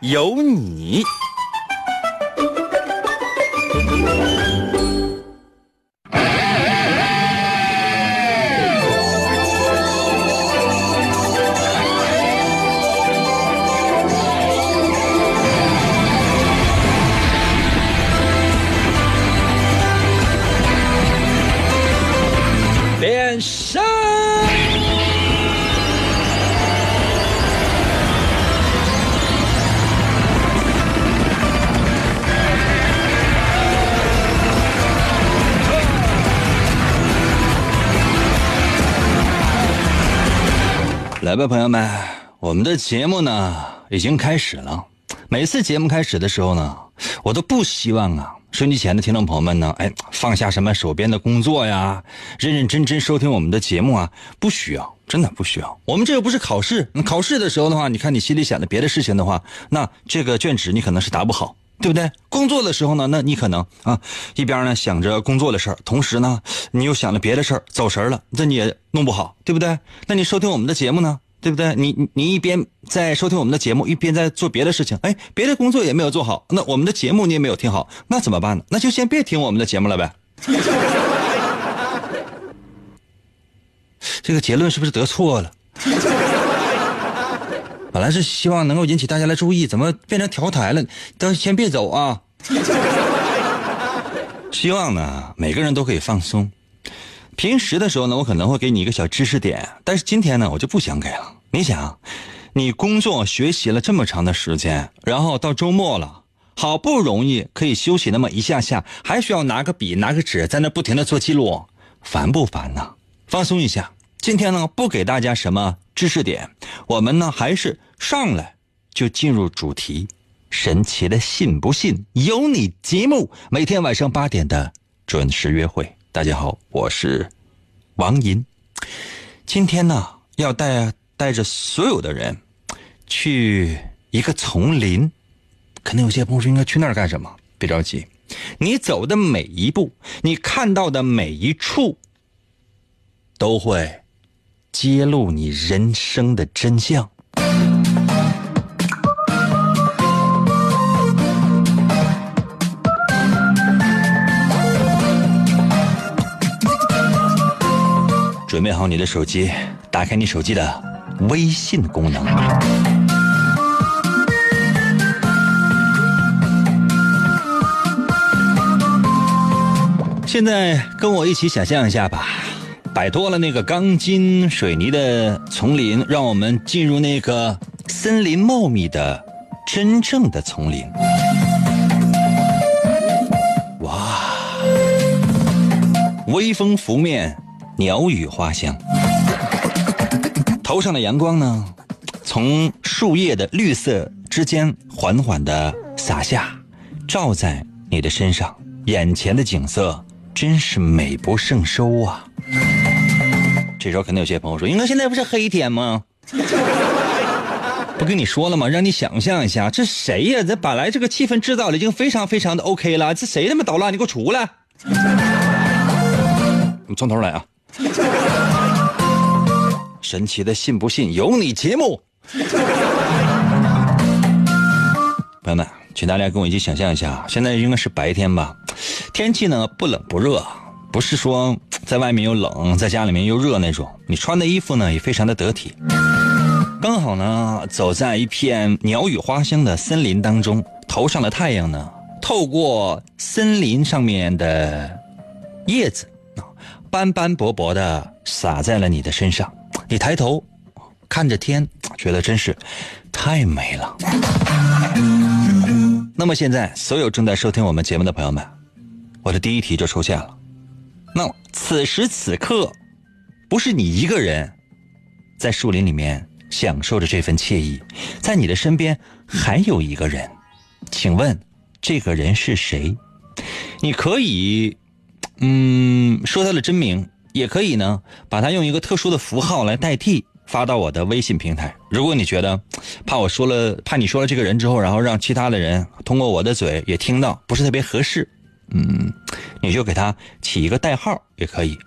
有你。来吧，朋友们，我们的节目呢已经开始了。每次节目开始的时候呢，我都不希望啊，收音机前的听众朋友们呢，哎，放下什么手边的工作呀，认认真真收听我们的节目啊，不需要，真的不需要。我们这又不是考试，考试的时候的话，你看你心里想的别的事情的话，那这个卷纸你可能是答不好，对不对？工作的时候呢，那你可能啊，一边呢想着工作的事儿，同时呢你又想着别的事儿，走神了，这你也弄不好，对不对？那你收听我们的节目呢？对不对？你你一边在收听我们的节目，一边在做别的事情，哎，别的工作也没有做好，那我们的节目你也没有听好，那怎么办呢？那就先别听我们的节目了呗。这个结论是不是得错了？本来是希望能够引起大家的注意，怎么变成调台了？都先别走啊！希望呢，每个人都可以放松。平时的时候呢，我可能会给你一个小知识点，但是今天呢，我就不想给了。你想，你工作学习了这么长的时间，然后到周末了，好不容易可以休息那么一下下，还需要拿个笔、拿个纸在那不停的做记录，烦不烦呢？放松一下。今天呢，不给大家什么知识点，我们呢还是上来就进入主题。神奇的信不信由你节目，每天晚上八点的准时约会。大家好，我是王银。今天呢，要带带着所有的人去一个丛林。可能有些朋友说，应该去那儿干什么？别着急，你走的每一步，你看到的每一处，都会揭露你人生的真相。准备好你的手机，打开你手机的微信功能。现在跟我一起想象一下吧，摆脱了那个钢筋水泥的丛林，让我们进入那个森林茂密的真正的丛林。哇，微风拂面。鸟语花香，头上的阳光呢，从树叶的绿色之间缓缓的洒下，照在你的身上，眼前的景色真是美不胜收啊！这时候肯定有些朋友说：“应该，现在不是黑天吗？不跟你说了吗？让你想象一下，这谁呀？这本来这个气氛制造的已经非常非常的 OK 了，这谁他妈捣乱？你给我出来！我们从头来啊！” 神奇的信不信由你节目，朋友们，请大家跟我一起想象一下，现在应该是白天吧？天气呢不冷不热，不是说在外面又冷，在家里面又热那种。你穿的衣服呢也非常的得体，刚好呢走在一片鸟语花香的森林当中，头上的太阳呢透过森林上面的叶子。斑斑驳驳的洒在了你的身上，你抬头看着天，觉得真是太美了。那么现在，所有正在收听我们节目的朋友们，我的第一题就出现了。那此时此刻，不是你一个人在树林里面享受着这份惬意，在你的身边还有一个人，请问这个人是谁？你可以，嗯，说他的真名，也可以呢，把他用一个特殊的符号来代替，发到我的微信平台。如果你觉得怕我说了，怕你说了这个人之后，然后让其他的人通过我的嘴也听到，不是特别合适，嗯，你就给他起一个代号也可以。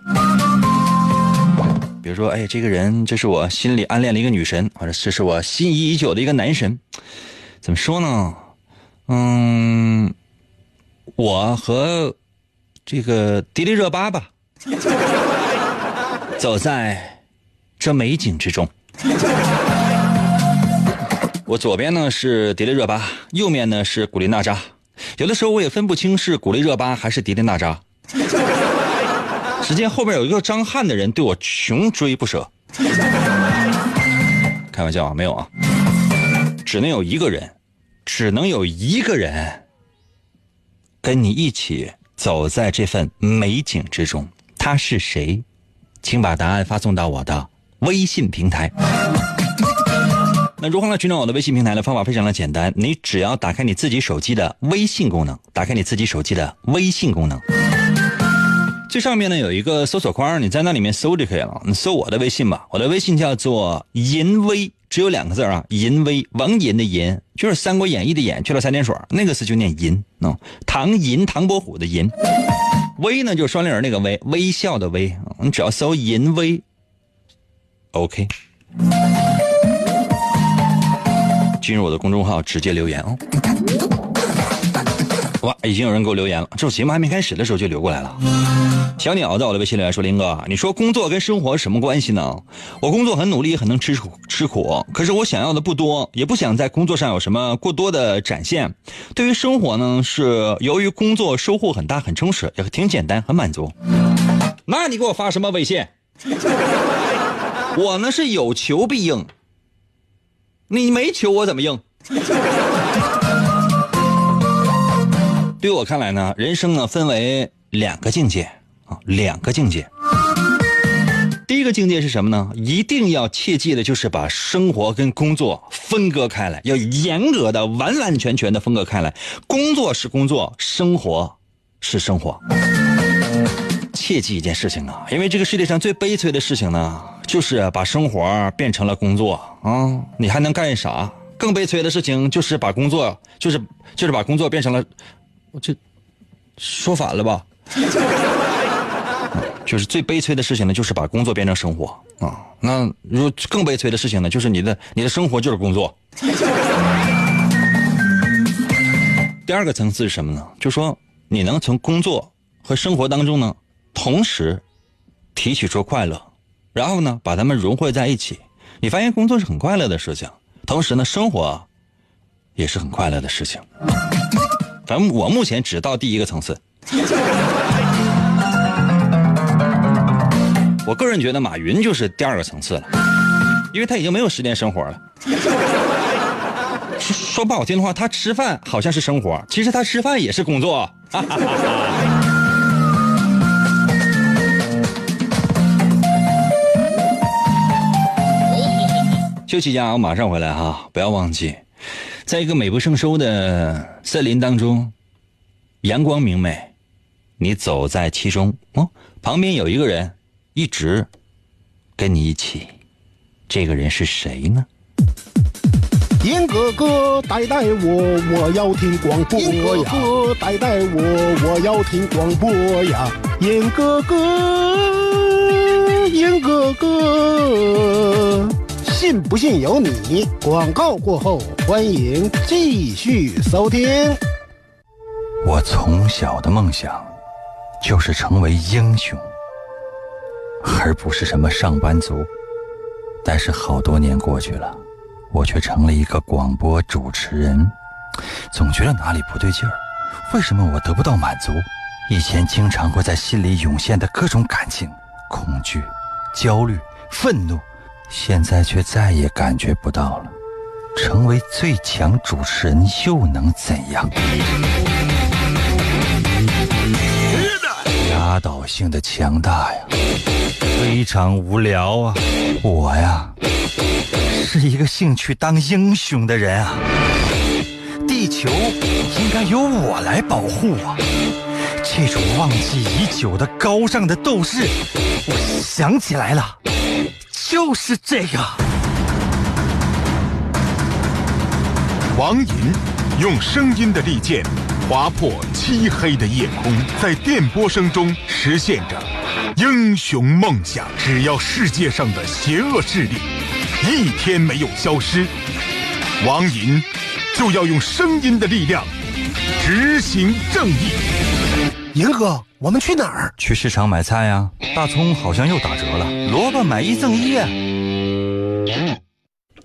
比如说，哎，这个人，这是我心里暗恋的一个女神，或者这是我心仪已久的一个男神。怎么说呢？嗯，我和这个迪丽热巴吧，走在这美景之中。我左边呢是迪丽热巴，右面呢是古力娜扎。有的时候我也分不清是古力热巴还是迪丽娜扎。只见后边有一个张翰的人对我穷追不舍。开玩笑啊，没有啊，只能有一个人，只能有一个人跟你一起走在这份美景之中。他是谁？请把答案发送到我的微信平台。那如何来寻找我的微信平台呢方法非常的简单，你只要打开你自己手机的微信功能，打开你自己手机的微信功能。最上面呢有一个搜索框，你在那里面搜就可以了。你搜我的微信吧，我的微信叫做银威，只有两个字啊，淫威，王淫的淫，就是《三国演义》的演去了三点水，那个字就念淫。唐淫，唐伯虎的淫，威呢就是双立人那个威，微笑的威。你只要搜淫威，OK，进入我的公众号直接留言哦。哇，已经有人给我留言了，这节目还没开始的时候就留过来了。小鸟在我的微信留言说：“林哥，你说工作跟生活什么关系呢？我工作很努力，很能吃苦吃苦，可是我想要的不多，也不想在工作上有什么过多的展现。对于生活呢，是由于工作收获很大，很充实，也挺简单，很满足。那你给我发什么微信？我呢是有求必应，你没求我怎么应？”对我看来呢，人生呢分为两个境界啊，两个境界。第一个境界是什么呢？一定要切记的就是把生活跟工作分割开来，要严格的、完完全全的分割开来。工作是工作，生活是生活。切记一件事情啊，因为这个世界上最悲催的事情呢，就是把生活变成了工作啊，你还能干啥？更悲催的事情就是把工作，就是就是把工作变成了。我这说反了吧？就是最悲催的事情呢，就是把工作变成生活啊。那如更悲催的事情呢，就是你的你的生活就是工作。第二个层次是什么呢？就说你能从工作和生活当中呢，同时提取出快乐，然后呢，把它们融汇在一起。你发现工作是很快乐的事情，同时呢，生活也是很快乐的事情。反正我目前只到第一个层次。我个人觉得马云就是第二个层次了，因为他已经没有时间生活了。说说不好听的话，他吃饭好像是生活，其实他吃饭也是工作。休息一下，我马上回来哈，不要忘记。在一个美不胜收的森林当中，阳光明媚，你走在其中哦，旁边有一个人一直跟你一起，这个人是谁呢？严哥哥带带我，我要听广播呀！严哥哥带带我，我要听广播呀！严哥哥，严哥哥。信不信由你。广告过后，欢迎继续收听。我从小的梦想就是成为英雄，而不是什么上班族。但是好多年过去了，我却成了一个广播主持人，总觉得哪里不对劲儿。为什么我得不到满足？以前经常会在心里涌现的各种感情：恐惧、焦虑、愤怒。现在却再也感觉不到了。成为最强主持人又能怎样？压倒性的强大呀，非常无聊啊！我呀，是一个兴趣当英雄的人啊。地球应该由我来保护啊！这种忘记已久的高尚的斗士，我想起来了，就是这样。王银用声音的利剑划破漆黑的夜空，在电波声中实现着英雄梦想。只要世界上的邪恶势力一天没有消失，王银就要用声音的力量执行正义。银哥，我们去哪儿？去市场买菜呀，大葱好像又打折了，萝卜买一赠一呀。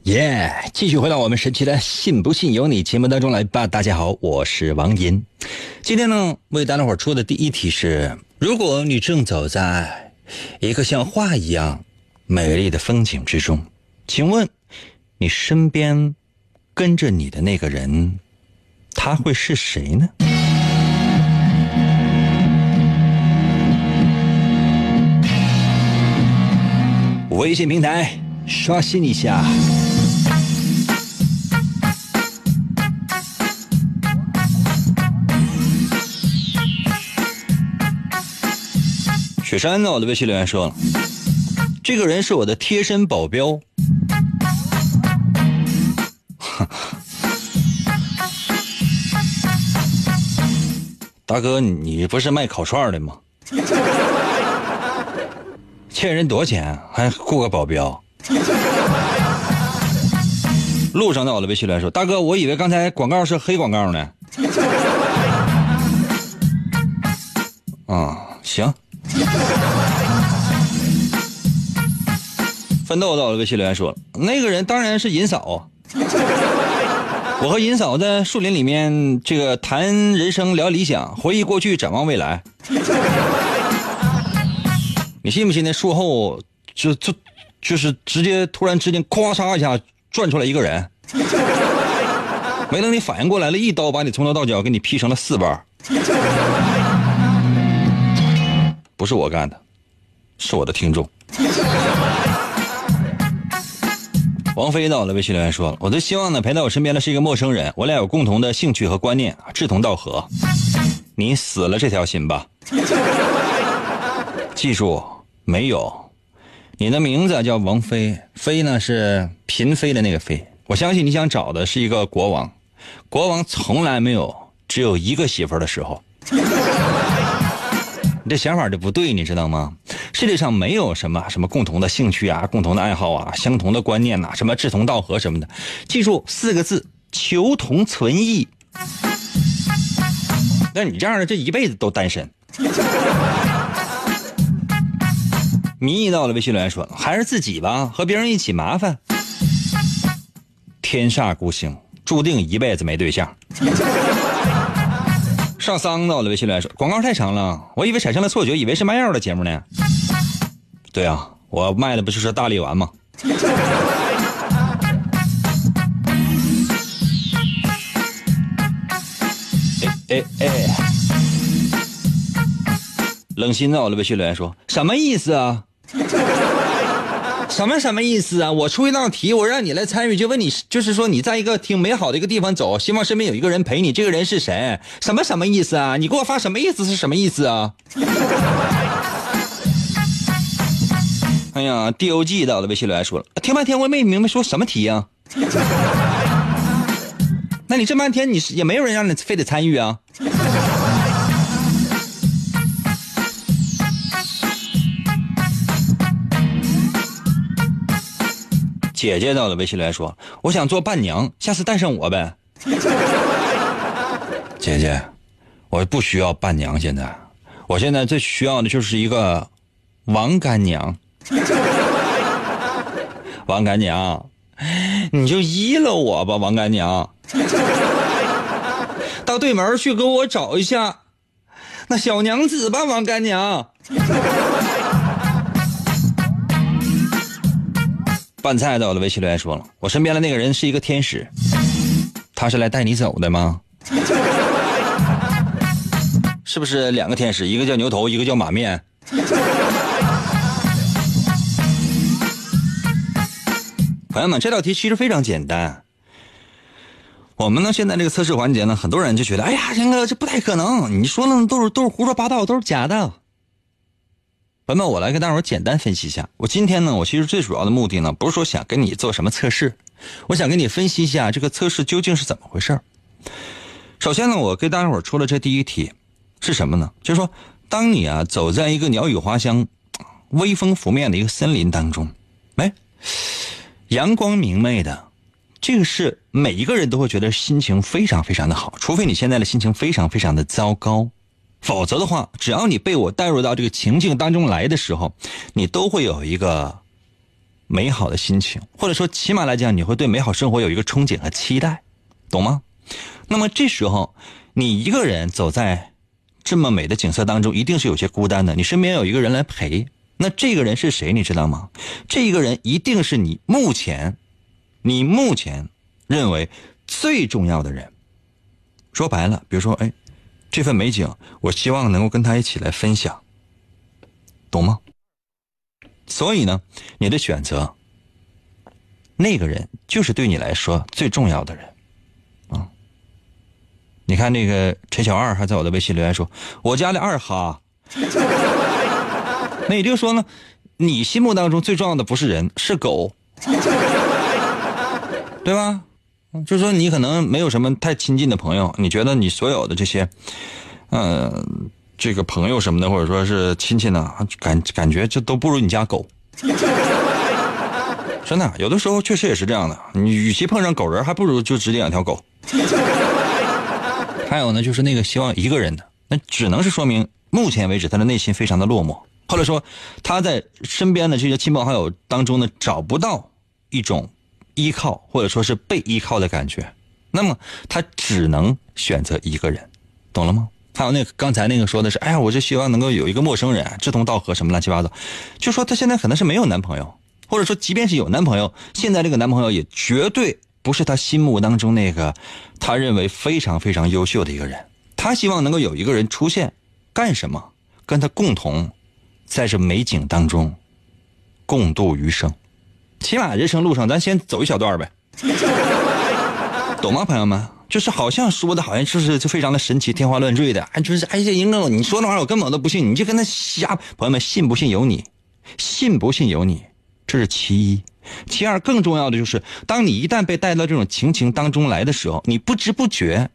耶！继续回到我们神奇的“信不信由你”节目当中来吧。大家好，我是王银。今天呢，为大家伙出的第一题是：如果你正走在一个像画一样美丽的风景之中，请问你身边跟着你的那个人，他会是谁呢？微信平台刷新一下。雪山呢？我的微信留言说了，这个人是我的贴身保镖。大哥，你不是卖烤串的吗？欠人多少钱还雇个保镖？路上的，我的微信留言说，大哥，我以为刚才广告是黑广告呢。啊，行。奋斗到了微信留言说：“那个人当然是银嫂。我和银嫂在树林里面，这个谈人生、聊理想、回忆过去、展望未来。你信不信？那术后就就就是直接突然之间，咵嚓一下转出来一个人，没等你反应过来了，一刀把你从头到脚给你劈成了四瓣。不是我干的。”是我的听众，王菲到了微信留言说了，我最希望呢陪在我身边的是一个陌生人，我俩有共同的兴趣和观念，志同道合。你死了这条心吧，记住没有？你的名字叫王菲，妃呢是嫔妃的那个妃。我相信你想找的是一个国王，国王从来没有只有一个媳妇儿的时候。你 这想法就不对，你知道吗？世界上没有什么什么共同的兴趣啊、共同的爱好啊、相同的观念呐、什么志同道合什么的。记住四个字：求同存异。那你这样的，这一辈子都单身。迷一到了微信留言说：“还是自己吧，和别人一起麻烦。”天煞孤星，注定一辈子没对象。上桑到了微信留言说：“广告太长了，我以为产生了错觉，以为是卖药的节目呢。”对啊，我卖的不就是大力丸吗？哎哎哎！冷心在我的微信留言说：“什么意思啊？什么什么意思啊？我出一道题，我让你来参与，就问你，就是说你在一个挺美好的一个地方走，希望身边有一个人陪你，这个人是谁？什么什么意思啊？你给我发什么意思是什么意思啊？” 哎呀，D O G 到了微信留言说了，听半天我也没明白说什么题呀？那你这半天你是也没有人让你非得参与啊？姐姐到了微信来说，我想做伴娘，下次带上我呗。姐姐，我不需要伴娘，现在，我现在最需要的就是一个王干娘。王干娘，你就依了我吧，王干娘。到对门去给我找一下那小娘子吧，王干娘。拌菜在我的，微信留言说了，我身边的那个人是一个天使，他是来带你走的吗？是不是两个天使，一个叫牛头，一个叫马面？朋友们，这道题其实非常简单。我们呢，现在这个测试环节呢，很多人就觉得，哎呀，这个这不太可能，你说的都是都是胡说八道，都是假的。朋友们，我来跟大伙简单分析一下。我今天呢，我其实最主要的目的呢，不是说想跟你做什么测试，我想跟你分析一下这个测试究竟是怎么回事。首先呢，我给大家伙出了这第一题是什么呢？就是说，当你啊走在一个鸟语花香、微风拂面的一个森林当中，哎，阳光明媚的。这个是每一个人都会觉得心情非常非常的好，除非你现在的心情非常非常的糟糕，否则的话，只要你被我带入到这个情境当中来的时候，你都会有一个美好的心情，或者说起码来讲，你会对美好生活有一个憧憬和期待，懂吗？那么这时候，你一个人走在这么美的景色当中，一定是有些孤单的。你身边有一个人来陪，那这个人是谁？你知道吗？这一个人一定是你目前。你目前认为最重要的人，说白了，比如说，哎，这份美景，我希望能够跟他一起来分享，懂吗？所以呢，你的选择，那个人就是对你来说最重要的人，啊。你看那个陈小二还在我的微信留言说：“我家的二哈。”那也就是说呢，你心目当中最重要的不是人，是狗。对吧？就是说，你可能没有什么太亲近的朋友，你觉得你所有的这些，呃，这个朋友什么的，或者说是亲戚呢，感感觉这都不如你家狗。真的，有的时候确实也是这样的。你与其碰上狗人，还不如就直接养条狗。还有呢，就是那个希望一个人的，那只能是说明目前为止他的内心非常的落寞，或者说他在身边的这些亲朋好友当中呢，找不到一种。依靠或者说是被依靠的感觉，那么他只能选择一个人，懂了吗？还有那个刚才那个说的是，哎呀，我就希望能够有一个陌生人志同道合什么乱七八糟，就说他现在可能是没有男朋友，或者说即便是有男朋友，现在这个男朋友也绝对不是他心目当中那个他认为非常非常优秀的一个人。他希望能够有一个人出现，干什么？跟他共同在这美景当中共度余生。起码人生路上，咱先走一小段呗，懂吗，朋友们？就是好像说的好像就是就非常的神奇、天花乱坠的，哎，就是哎呀，英哥，你说那玩意我根本都不信，你就跟他瞎。朋友们，信不信由你，信不信由你，这是其一。其二，更重要的就是，当你一旦被带到这种情情当中来的时候，你不知不觉，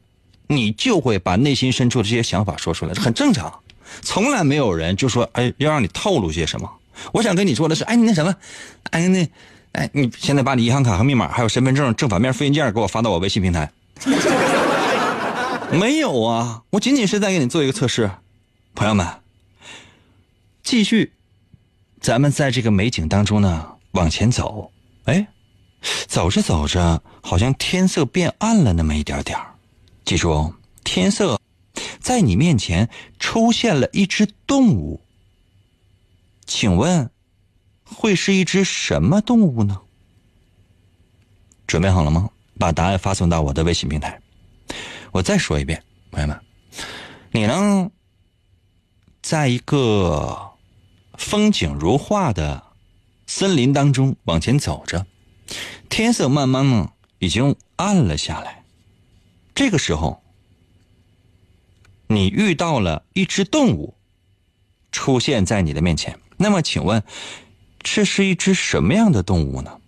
你就会把内心深处的这些想法说出来，很正常。从来没有人就说，哎，要让你透露些什么。我想跟你说的是，哎，你那什么，哎，那。哎，你现在把你银行卡和密码，还有身份证正反面复印件给我发到我微信平台。没有啊，我仅仅是在给你做一个测试。朋友们，继续，咱们在这个美景当中呢往前走。哎，走着走着，好像天色变暗了那么一点点记住哦，天色，在你面前出现了一只动物。请问？会是一只什么动物呢？准备好了吗？把答案发送到我的微信平台。我再说一遍，朋友们，你呢，在一个风景如画的森林当中往前走着，天色慢慢呢已经暗了下来。这个时候，你遇到了一只动物出现在你的面前。那么，请问？这是一只什么样的动物呢？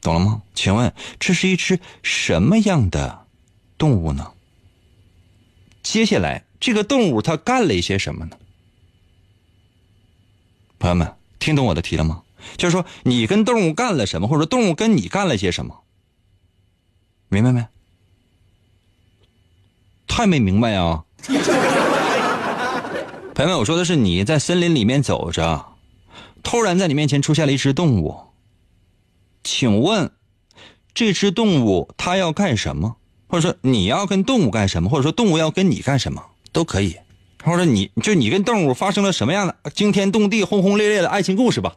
懂了吗？请问这是一只什么样的动物呢？接下来这个动物它干了一些什么呢？朋友们，听懂我的题了吗？就是说你跟动物干了什么，或者说动物跟你干了些什么？明白没？太没明白啊！朋友们，我说的是你在森林里面走着。突然在你面前出现了一只动物，请问，这只动物它要干什么？或者说你要跟动物干什么？或者说动物要跟你干什么？都可以。或者你就你跟动物发生了什么样的惊天动地、轰轰烈烈的爱情故事吧？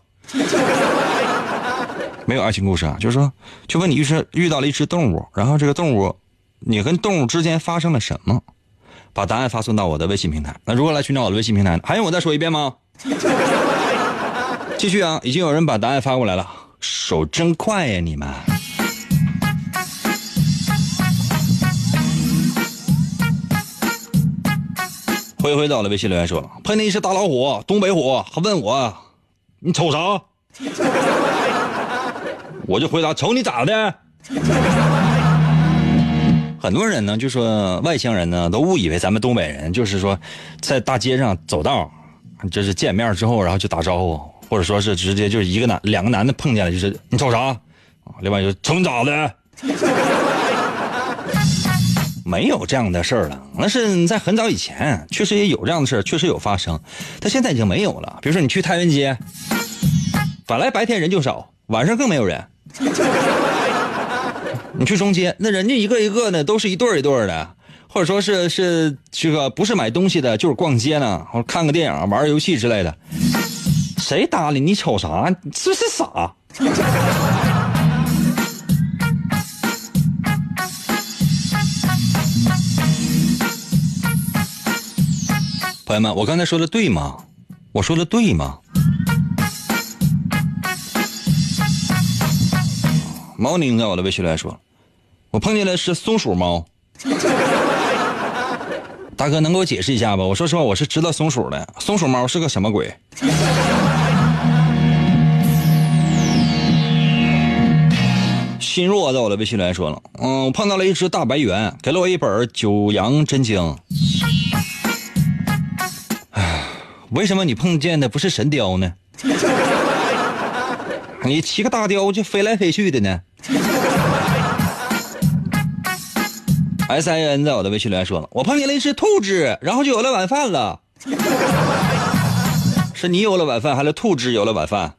没有爱情故事啊，就是说，就问你遇是遇到了一只动物，然后这个动物，你跟动物之间发生了什么？把答案发送到我的微信平台。那如何来寻找我的微信平台呢？还用我再说一遍吗？继续啊已经有人把答案发过来了。手真快呀你们。回回到了微信留言说碰见一只大老虎东北虎还问我你瞅啥？我就回答瞅你咋的？很多人呢就说外乡人呢都误以为咱们东北人就是说在大街上走道就是见面之后然后就打招呼。或者说是直接就是一个男两个男的碰见了就是你瞅啥？另外就瞅你咋的？没有这样的事儿了，那是在很早以前，确实也有这样的事儿，确实有发生，但现在已经没有了。比如说你去太原街，本来白天人就少，晚上更没有人。你去中街，那人家一个一个的都是一对儿一对儿的，或者说是是这个不是买东西的，就是逛街呢，或者看个电影、玩游戏之类的，谁搭理你？瞅啥？这是傻。朋友们，我刚才说的对吗？我说的对吗？猫宁在我的微信来说，我碰见的是松鼠猫。大哥，能给我解释一下吧？我说实话，我是知道松鼠的，松鼠猫是个什么鬼？心若在我的微信来说了，嗯，我碰到了一只大白猿，给了我一本《九阳真经》。哎为什么你碰见的不是神雕呢？你骑个大雕就飞来飞去的呢？S I N 在我的微信留言说了，我碰见了一只兔子，然后就有了晚饭了。是你有了晚饭，还是兔子有了晚饭？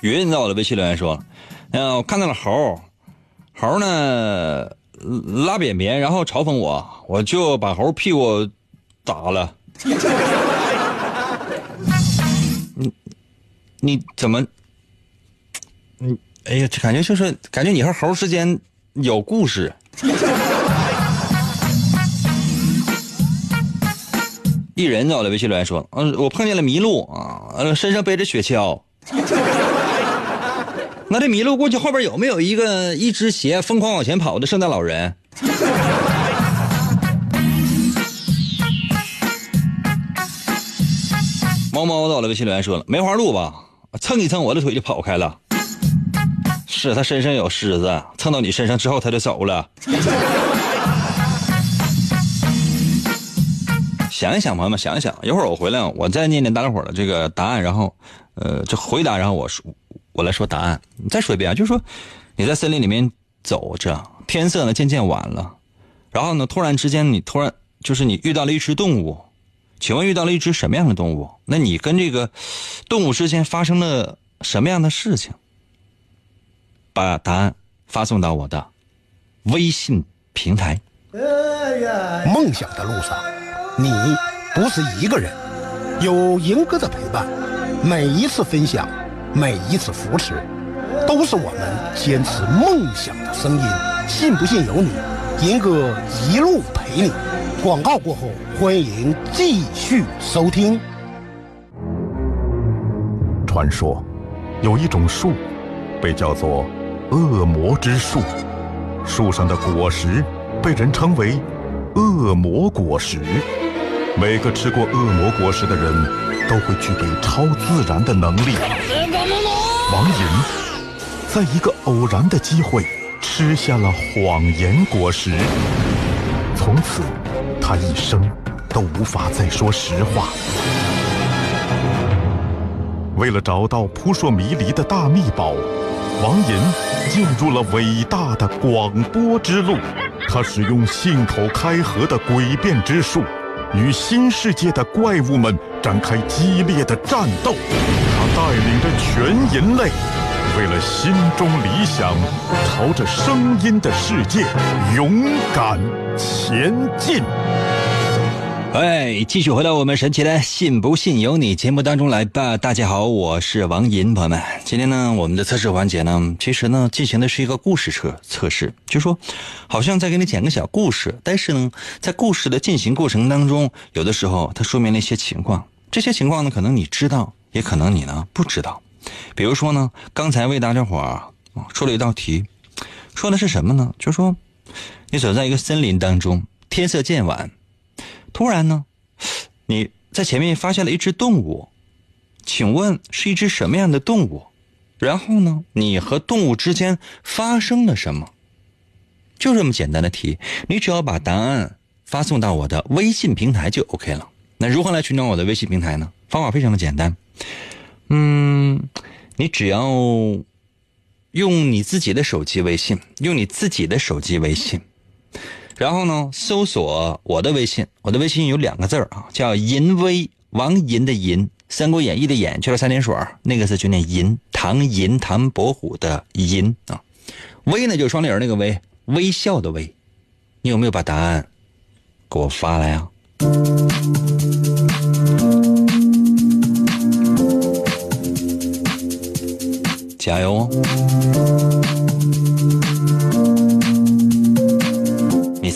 云在我的微信留言说，嗯，我看到了猴，猴呢？拉便便，然后嘲讽我，我就把猴屁股打了。你你怎么？你哎呀，感觉就是感觉你和猴之间有故事。一人在我的微信留言说：“嗯，我碰见了麋鹿啊，呃，身上背着雪橇。”那这麋鹿过去后边有没有一个一只鞋疯狂往前跑的圣诞老人？猫猫到了，微信留言说了梅花鹿吧，蹭一蹭我的腿就跑开了。是他身上有虱子，蹭到你身上之后他就走了。想一想，朋友们，想一想，一会儿我回来，我再念念大家伙的这个答案，然后，呃，这回答，然后我说。我来说答案，你再说一遍啊，就是说你在森林里面走着，天色呢渐渐晚了，然后呢突然之间你突然就是你遇到了一只动物，请问遇到了一只什么样的动物？那你跟这个动物之间发生了什么样的事情？把答案发送到我的微信平台。梦想的路上，你不是一个人，有赢哥的陪伴，每一次分享。每一次扶持，都是我们坚持梦想的声音。信不信由你，银哥一路陪你。广告过后，欢迎继续收听。传说，有一种树，被叫做恶魔之树，树上的果实被人称为恶魔果实。每个吃过恶魔果实的人，都会具备超自然的能力。王寅在一个偶然的机会吃下了谎言果实，从此他一生都无法再说实话。为了找到扑朔迷离的大秘宝，王寅进入了伟大的广播之路。他使用信口开河的诡辩之术，与新世界的怪物们展开激烈的战斗。他带领着全人类，为了心中理想，朝着声音的世界勇敢前进。哎，继续回到我们神奇的“信不信由你”节目当中来吧。大家好，我是王银，朋友们，今天呢，我们的测试环节呢，其实呢，进行的是一个故事测测试，就说，好像在给你讲个小故事，但是呢，在故事的进行过程当中，有的时候它说明了一些情况，这些情况呢，可能你知道。也可能你呢不知道，比如说呢，刚才为大家伙儿出了一道题，说的是什么呢？就说你走在一个森林当中，天色渐晚，突然呢，你在前面发现了一只动物，请问是一只什么样的动物？然后呢，你和动物之间发生了什么？就这么简单的题，你只要把答案发送到我的微信平台就 OK 了。那如何来寻找我的微信平台呢？方法非常的简单，嗯，你只要用你自己的手机微信，用你自己的手机微信，然后呢，搜索我的微信，我的微信有两个字儿啊，叫银威，王银的银，《三国演义》的演去了三点水那个字就念银，唐银，唐伯虎的银啊，威呢就是双立人那个威，微笑的微，你有没有把答案给我发来啊？加油哦！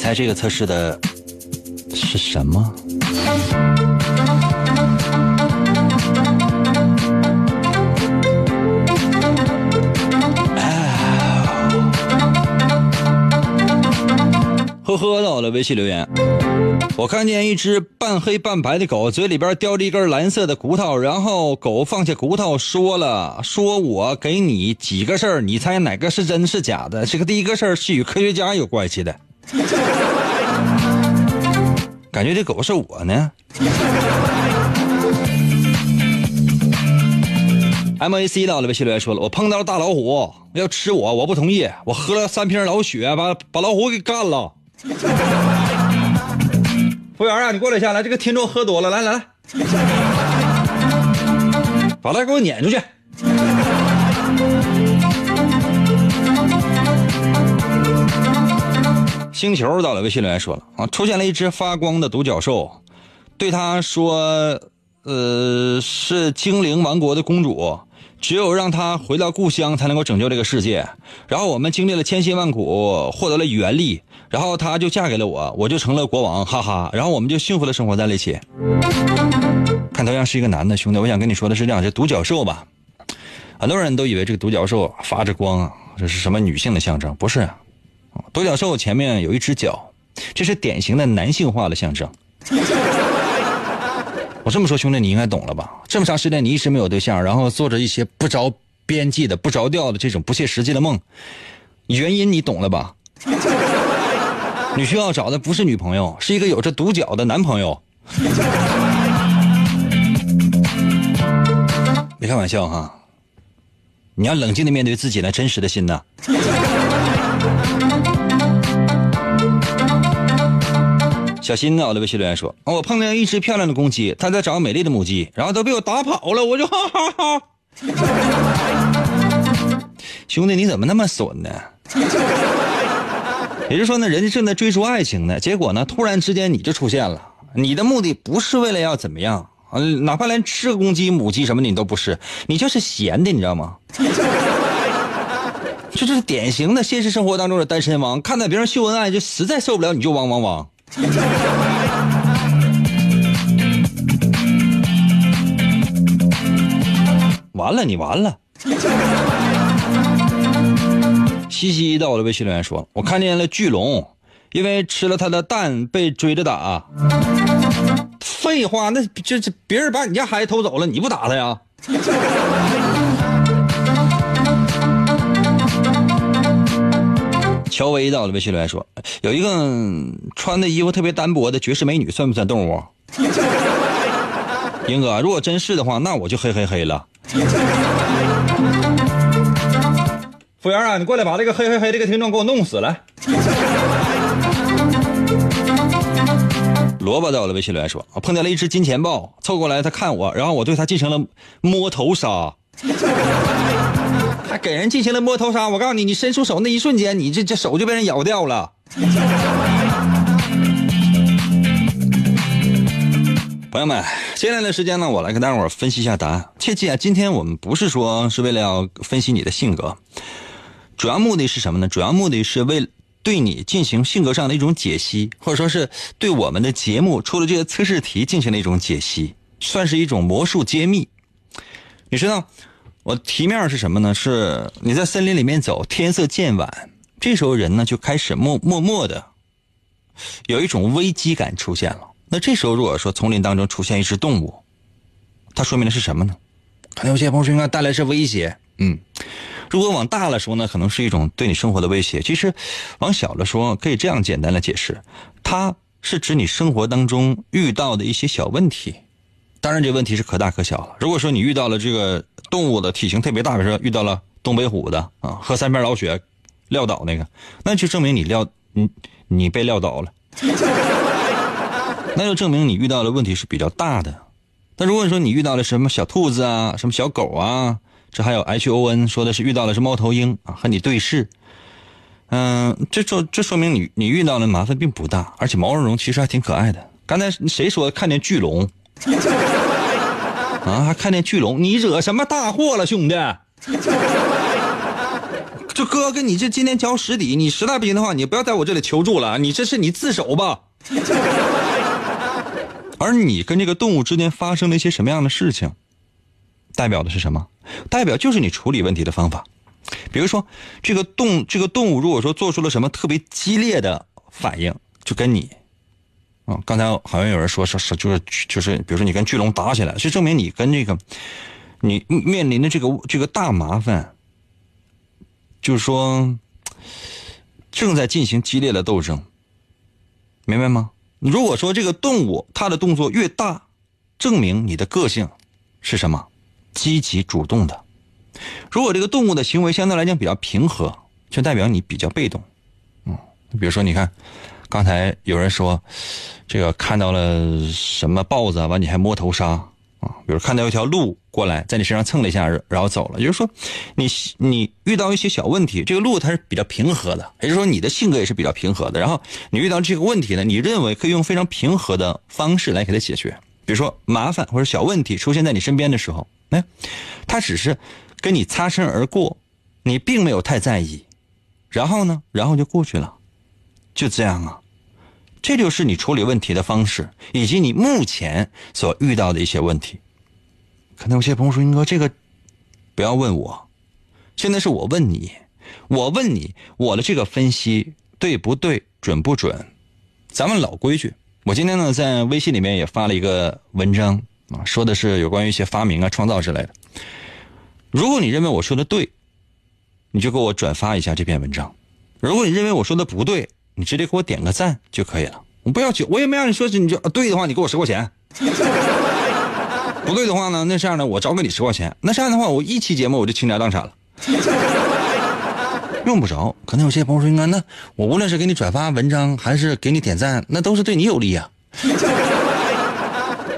猜这个测试的是什么？呵呵到了微信留言，我看见一只半黑半白的狗，嘴里边叼着一根蓝色的骨头，然后狗放下骨头说了：“说我给你几个事儿，你猜哪个是真是假的？”这个第一个事儿是与科学家有关系的，感觉这狗是我呢。M A C 到了微信留言说了：“我碰到了大老虎，要吃我，我不同意。我喝了三瓶老血，把把老虎给干了。”服务员啊，你过来一下，来，这个听众喝多了，来来来，把他给我撵出去。星球到了微信留言说了啊，出现了一只发光的独角兽，对他说，呃，是精灵王国的公主。只有让他回到故乡，才能够拯救这个世界。然后我们经历了千辛万苦，获得了原力，然后她就嫁给了我，我就成了国王，哈哈。然后我们就幸福的生活在了一起。看头像是一个男的兄弟，我想跟你说的是这样：这独角兽吧，很多人都以为这个独角兽发着光啊，这是什么女性的象征？不是，独角兽前面有一只脚，这是典型的男性化的象征。我这么说，兄弟，你应该懂了吧？这么长时间你一直没有对象，然后做着一些不着边际的、不着调的这种不切实际的梦，原因你懂了吧？你需要找的不是女朋友，是一个有着独角的男朋友。没开玩笑哈，你要冷静的面对自己那真实的心呐。小新呢？我的微信留言说：“我碰见一只漂亮的公鸡，它在找美丽的母鸡，然后都被我打跑了，我就 哈哈哈。兄弟，你怎么那么损呢？也就是说呢，人家正在追逐爱情呢，结果呢，突然之间你就出现了。你的目的不是为了要怎么样嗯？哪怕连吃个公鸡、母鸡什么的你都不是，你就是闲的，你知道吗？这就是典型的现实生活当中的单身汪，看到别人秀恩爱就实在受不了，你就汪汪汪。” 完了，你完了！西西到我的微信留言说：“我看见了巨龙，因为吃了它的蛋被追着打。”废话，那这这别人把你家孩子偷走了，你不打他呀？乔薇到了微信留言说：“有一个穿的衣服特别单薄的绝世美女，算不算动物？” 英哥，如果真是的话，那我就嘿嘿嘿了。服务员啊，你过来把这个嘿嘿嘿这个听众给我弄死来。萝卜在我的微信留言说：“我碰见了一只金钱豹，凑过来他看我，然后我对他进行了摸头杀。”给人进行了摸头杀，我告诉你，你伸出手那一瞬间，你这这手就被人咬掉了。朋友们，接下来的时间呢，我来跟大伙分析一下答案。切记啊，今天我们不是说是为了要分析你的性格，主要目的是什么呢？主要目的是为对你进行性格上的一种解析，或者说是对我们的节目出了这些测试题进行了一种解析，算是一种魔术揭秘。你知道？我题面是什么呢？是你在森林里面走，天色渐晚，这时候人呢就开始默默默的有一种危机感出现了。那这时候如果说丛林当中出现一只动物，它说明的是什么呢？可能有些朋友说应该带来是威胁，嗯。如果往大了说呢，可能是一种对你生活的威胁。其实，往小了说，可以这样简单的解释，它是指你生活当中遇到的一些小问题。当然，这问题是可大可小了。如果说你遇到了这个动物的体型特别大，比如说遇到了东北虎的啊，喝三瓶老雪撂倒那个，那就证明你撂你你被撂倒了，那就证明你遇到的问题是比较大的。那如果说你遇到了什么小兔子啊，什么小狗啊。这还有 H O N 说的是遇到了是猫头鹰啊，和你对视。嗯，这说这说明你你遇到的麻烦并不大，而且毛茸茸其实还挺可爱的。刚才谁说看见巨龙？啊，还看见巨龙？你惹什么大祸了，兄弟？这哥跟你这今天交实底，你实在不行的话，你不要在我这里求助了，你这是你自首吧。而你跟这个动物之间发生了一些什么样的事情？代表的是什么？代表就是你处理问题的方法。比如说，这个动这个动物如果说做出了什么特别激烈的反应，就跟你，啊，刚才好像有人说是是就是就是，比如说你跟巨龙打起来，就证明你跟这个你面临的这个这个大麻烦，就是说正在进行激烈的斗争，明白吗？如果说这个动物它的动作越大，证明你的个性是什么？积极主动的，如果这个动物的行为相对来讲比较平和，就代表你比较被动。嗯，比如说，你看，刚才有人说，这个看到了什么豹子，完你还摸头杀啊？比如看到一条鹿过来，在你身上蹭了一下，然后走了。也就是说，你你遇到一些小问题，这个鹿它是比较平和的，也就是说你的性格也是比较平和的。然后你遇到这个问题呢，你认为可以用非常平和的方式来给它解决。比如说麻烦或者小问题出现在你身边的时候。哎，他只是跟你擦身而过，你并没有太在意，然后呢，然后就过去了，就这样啊，这就是你处理问题的方式，以及你目前所遇到的一些问题。可能有些朋友说：“英哥，这个不要问我，现在是我问你，我问你，我的这个分析对不对，准不准？”咱们老规矩，我今天呢在微信里面也发了一个文章。啊，说的是有关于一些发明啊、创造之类的。如果你认为我说的对，你就给我转发一下这篇文章；如果你认为我说的不对，你直接给我点个赞就可以了。我不要求，我也没让你说，你就对的话，你给我十块钱；不对的话呢，那这样的我找给你十块钱。那这样的话，我一期节目我就倾家荡产了。用不着，可能有些朋友说，应该那我无论是给你转发文章，还是给你点赞，那都是对你有利呀。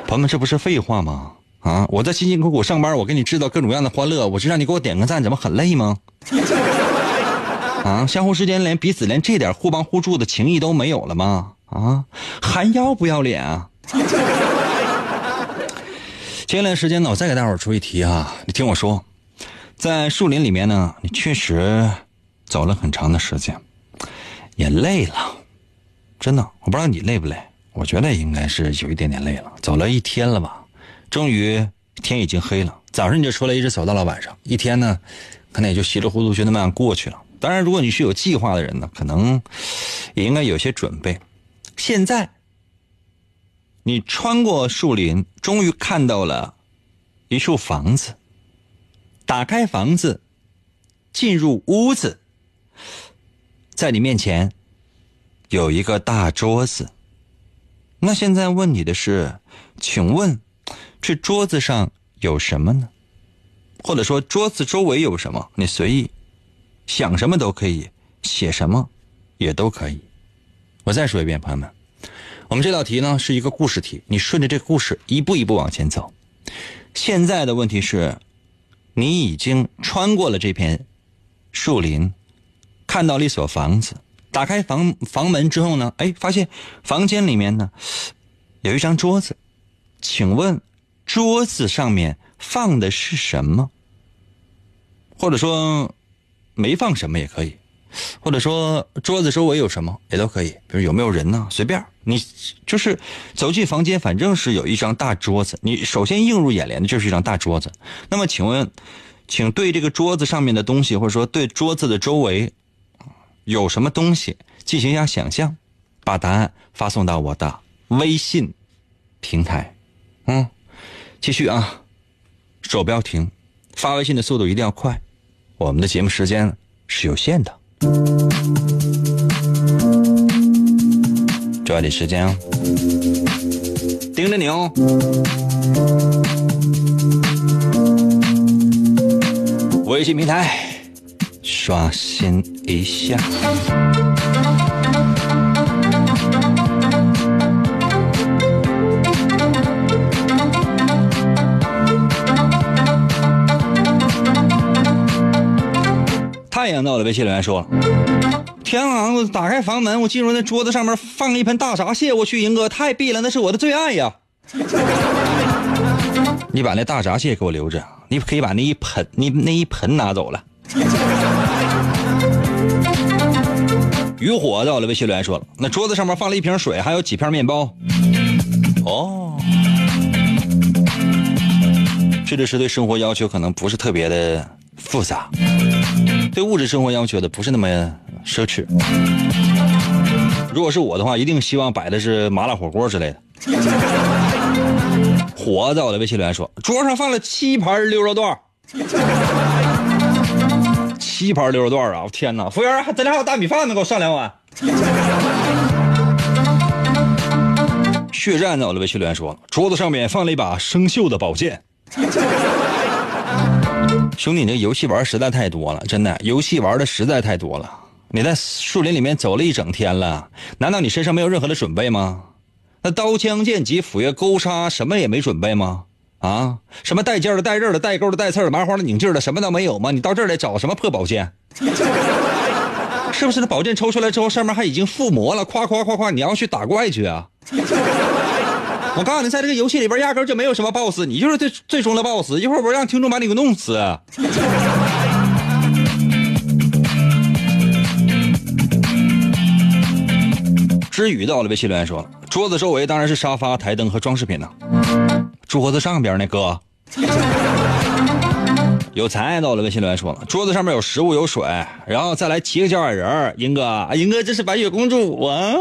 朋友们，这不是废话吗？啊，我在辛辛苦苦上班，我给你制造各种各样的欢乐，我是让你给我点个赞，怎么很累吗？啊，相互之间连彼此连这点互帮互助的情谊都没有了吗？啊，还要不要脸啊？接下来时间呢，我再给大伙儿出一题啊，你听我说，在树林里面呢，你确实走了很长的时间，也累了，真的，我不知道你累不累。我觉得应该是有一点点累了，走了一天了吧，终于天已经黑了。早上你就出来，一直走到了晚上，一天呢，可能也就稀里糊涂就那么样过去了。当然，如果你是有计划的人呢，可能也应该有些准备。现在，你穿过树林，终于看到了一处房子。打开房子，进入屋子，在你面前有一个大桌子。那现在问你的是，请问这桌子上有什么呢？或者说桌子周围有什么？你随意想什么都可以，写什么也都可以。我再说一遍，朋友们，我们这道题呢是一个故事题，你顺着这个故事一步一步往前走。现在的问题是，你已经穿过了这片树林，看到了一所房子。打开房房门之后呢，哎，发现房间里面呢有一张桌子，请问桌子上面放的是什么？或者说没放什么也可以，或者说桌子周围有什么也都可以，比如有没有人呢？随便，你就是走进房间，反正是有一张大桌子，你首先映入眼帘的就是一张大桌子。那么请问，请对这个桌子上面的东西，或者说对桌子的周围。有什么东西进行一下想象，把答案发送到我的微信平台。嗯，继续啊，手不要停，发微信的速度一定要快，我们的节目时间是有限的。抓紧时间哦，盯着你哦。微信平台刷新一下。太阳到了，微信留言说了：“天啊！我打开房门，我进入那桌子上面放了一盆大闸蟹，我去，银哥太毙了，那是我的最爱呀！你把那大闸蟹给我留着，你可以把那一盆，你那一盆拿走了。”渔火到了，微信留言说了：“那桌子上面放了一瓶水，还有几片面包。”哦，这就是对生活要求可能不是特别的复杂。对物质生活要求的不是那么奢侈。如果是我的话，一定希望摆的是麻辣火锅之类的。火在我的微信留言说，桌上放了七盘溜肉段七盘溜肉段啊！我天哪，服务员，咱俩还有大米饭呢，给我上两碗。血战在我的微信留言说，桌子上面放了一把生锈的宝剑。兄弟，你这游戏玩实在太多了，真的，游戏玩的实在太多了。你在树林里面走了一整天了，难道你身上没有任何的准备吗？那刀枪剑戟斧钺钩叉什么也没准备吗？啊，什么带尖的、带刃的、带钩的、带刺的、麻花的、拧劲的，什么都没有吗？你到这儿来找什么破宝剑？是不是那宝剑抽出来之后，上面还已经附魔了？夸夸夸夸，你要去打怪去啊？我告诉你，在这个游戏里边压根就没有什么 BOSS，你就是最最终的 BOSS。一会儿我让听众把你给弄死。知雨到了，微信留言说了，桌子周围当然是沙发、台灯和装饰品呢。桌子上边那哥，有才到了，微信留言说了，桌子上面有食物有水，然后再来七个小矮人。英哥，英哥这是白雪公主啊。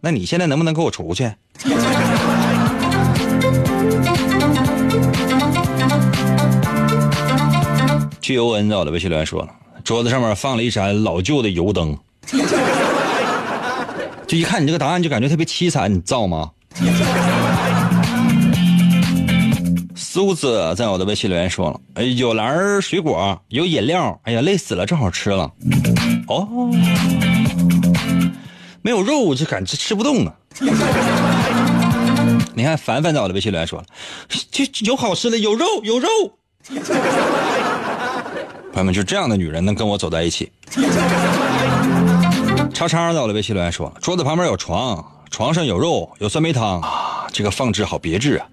那你现在能不能给我出去？具有恩到了，微信留言说了，桌子上面放了一盏老旧的油灯，就一看你这个答案就感觉特别凄惨，你造吗？苏子在我的微信留言说了，哎，有篮水果，有饮料，哎呀，累死了，正好吃了。哦。没有肉，我就感觉吃不动啊！你看，凡凡在我的微信留言说了，就有好吃的，有肉，有肉。朋友们，就这样的女人能跟我走在一起？叉叉在我的微信留言说，桌子旁边有床，床上有肉，有酸梅汤啊，这个放置好别致啊。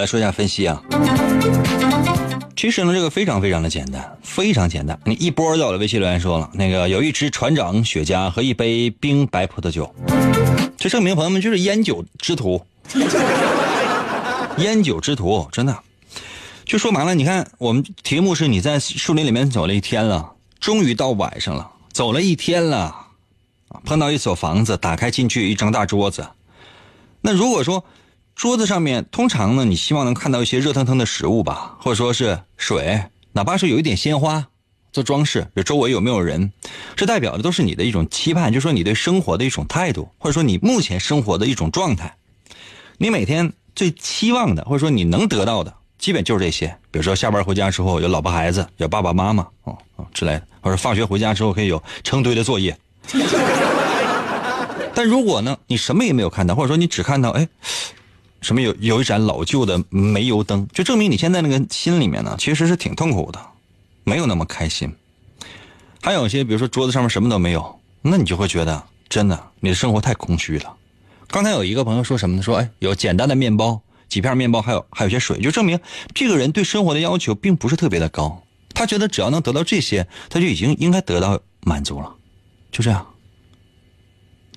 来说一下分析啊，其实呢，这个非常非常的简单，非常简单。你一波在我的微信留言说了，那个有一支船长雪茄和一杯冰白葡萄酒，这证明朋友们就是烟酒之徒，烟酒之徒，真的。就说完了，你看我们题目是你在树林里面走了一天了，终于到晚上了，走了一天了，碰到一所房子，打开进去一张大桌子，那如果说。桌子上面通常呢，你希望能看到一些热腾腾的食物吧，或者说是水，哪怕是有一点鲜花做装饰。这周围有没有人？这代表的都是你的一种期盼，就是说你对生活的一种态度，或者说你目前生活的一种状态。你每天最期望的，或者说你能得到的，基本就是这些。比如说下班回家之后有老婆孩子，有爸爸妈妈，哦哦之类的，或者放学回家之后可以有成堆的作业。但如果呢，你什么也没有看到，或者说你只看到哎。什么有有一盏老旧的煤油灯，就证明你现在那个心里面呢，其实是挺痛苦的，没有那么开心。还有些，比如说桌子上面什么都没有，那你就会觉得真的你的生活太空虚了。刚才有一个朋友说什么呢？说哎，有简单的面包，几片面包，还有还有些水，就证明这个人对生活的要求并不是特别的高。他觉得只要能得到这些，他就已经应该得到满足了。就这样，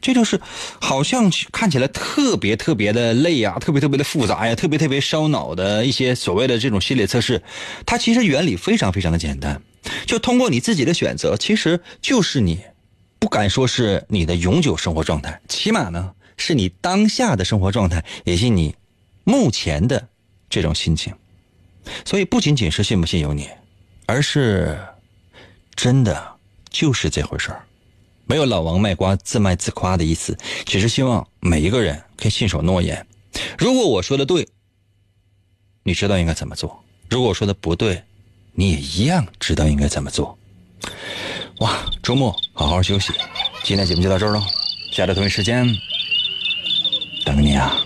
这就是好像看起来特别特别的累呀，特别特别的复杂呀，特别特别烧脑的一些所谓的这种心理测试，它其实原理非常非常的简单，就通过你自己的选择，其实就是你不敢说是你的永久生活状态，起码呢是你当下的生活状态，也是你目前的这种心情。所以不仅仅是信不信由你，而是真的就是这回事儿。没有老王卖瓜自卖自夸的意思，只是希望每一个人可以信守诺言。如果我说的对，你知道应该怎么做；如果我说的不对，你也一样知道应该怎么做。哇，周末好好休息，今天节目就到这儿喽，下周同一时间等你啊。